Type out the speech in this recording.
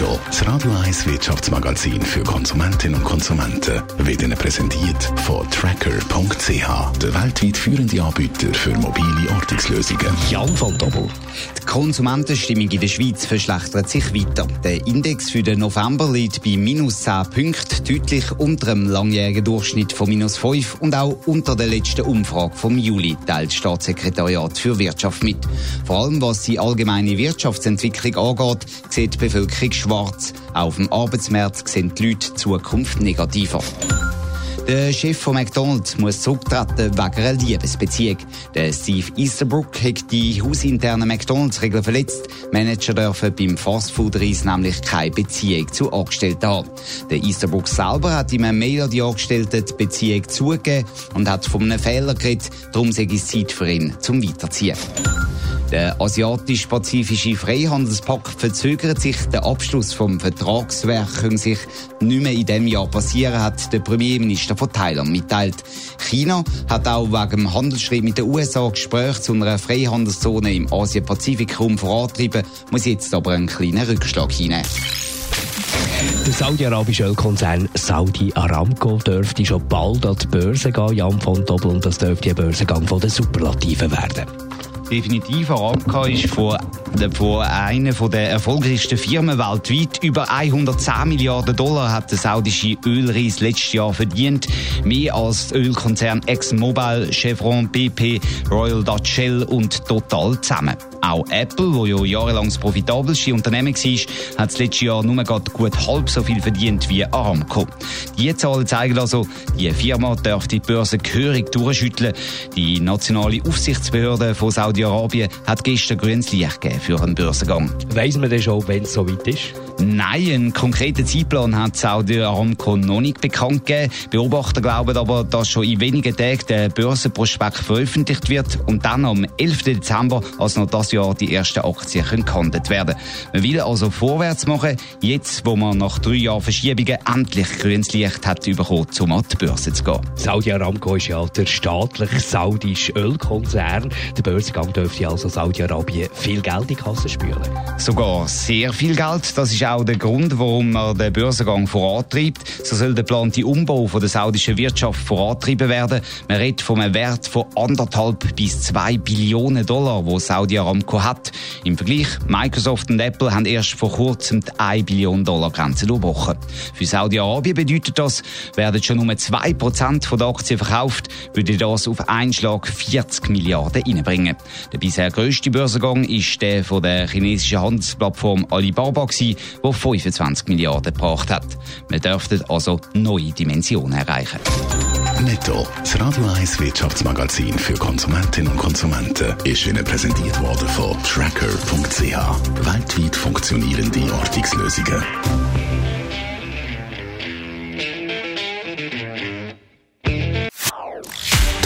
Netto, das Radio 1 Wirtschaftsmagazin für Konsumentinnen und Konsumenten, wird Ihnen präsentiert von Tracker.ch, der weltweit führende Anbieter für mobile Ortungslösungen. Jan von Doppel. Die Konsumentenstimmung in der Schweiz verschlechtert sich weiter. Der Index für den November liegt bei minus 10 Punkten, deutlich unter dem langjährigen Durchschnitt von minus 5 und auch unter der letzten Umfrage vom Juli, teilt das Staatssekretariat für Wirtschaft mit. Vor allem was die allgemeine Wirtschaftsentwicklung angeht, sieht die Bevölkerung schwarz. Auf dem Arbeitsmarkt sehen die Leute die Zukunft negativer. Der Chef von McDonald's muss zurücktreten wegen einer Liebesbeziehung. Der Steve Easterbrook hat die hausinternen McDonalds-Regeln verletzt. Manager dürfen beim Fastfood-Reis nämlich keine Beziehung zu Angestellten haben. Der Easterbrook selber hat ihm eine Mail an die Angestellten die Beziehung zugegeben und hat von einem Fehler geredet. Darum sei es Zeit für ihn zum Weiterziehen. Der asiatisch-pazifische Freihandelspakt verzögert sich. Der Abschluss vom Vertragswerk könnte sich nicht mehr in diesem Jahr passieren, hat der Premierminister von Thailand mitteilt. China hat auch wegen dem Handelsschritt mit den USA Gespräche zu einer Freihandelszone im Asien-Pazifik-Raum vorantreiben, muss jetzt aber einen kleinen Rückschlag hinein. Der saudi-arabische Ölkonzern Saudi Aramco dürfte schon bald an die Börse gehen, Jan von Doppel, und das dürfte ein Börsengang von der Superlativen werden definitiv. Aramco ist von, von einer der erfolgreichsten Firmen weltweit. Über 110 Milliarden Dollar hat der saudische Ölreis letztes Jahr verdient. Mehr als Ölkonzern ExxonMobil, Chevron, BP, Royal Dutch Shell und Total zusammen. Auch Apple, wo ja jahrelang das profitabelste Unternehmen war, hat das letzte Jahr nur gut halb so viel verdient wie Aramco. Die Zahlen zeigen also, die Firma darf die Börse gehörig durchschütteln. Die nationale Aufsichtsbehörde von Saudi-Arabien hat gestern grünes Licht gegeben für einen Börsengang. Weiss man denn schon, wenn es soweit ist? Nein, einen konkreten Zeitplan hat Saudi Aramco noch nicht bekannt gegeben. Beobachter glauben aber, dass schon in wenigen Tagen der Börsenprospekt veröffentlicht wird und dann am 11. Dezember, also noch das Jahr, die ersten Aktien gehandelt werden. Man will also vorwärts machen, jetzt, wo man nach drei Jahren Verschiebungen endlich grünes Licht hat bekommen, um an die Börse zu gehen. Saudi Aramco ist ja der staatliche saudische Ölkonzern. Der Börsengang dürfte also Saudi-Arabien viel Geld in die Kasse spüren. Sogar sehr viel Geld. Das ist auch der Grund, warum man den Börsengang vorantreibt. So soll der geplante Umbau von der saudischen Wirtschaft vorantrieben werden. Man redet von einem Wert von anderthalb bis zwei Billionen Dollar, wo Saudi Aramco hat. Im Vergleich, Microsoft und Apple haben erst vor kurzem die 1 Billion Dollar Grenze durchbrochen. Für Saudi-Arabien bedeutet das, werden schon nur 2% der Aktien verkauft, würde das auf einen Schlag 40 Milliarden reinbringen. Der bisher grösste Börsengang ist der von der chinesischen Handelsplattform Alibaba, der 25 Milliarden gebracht hat. Wir dürften also neue Dimensionen erreichen. Netto, das Radio 1 Wirtschaftsmagazin für Konsumentinnen und Konsumenten, ist Ihnen präsentiert worden von Tracker.ch. Weltweit funktionierende Ortungslösungen.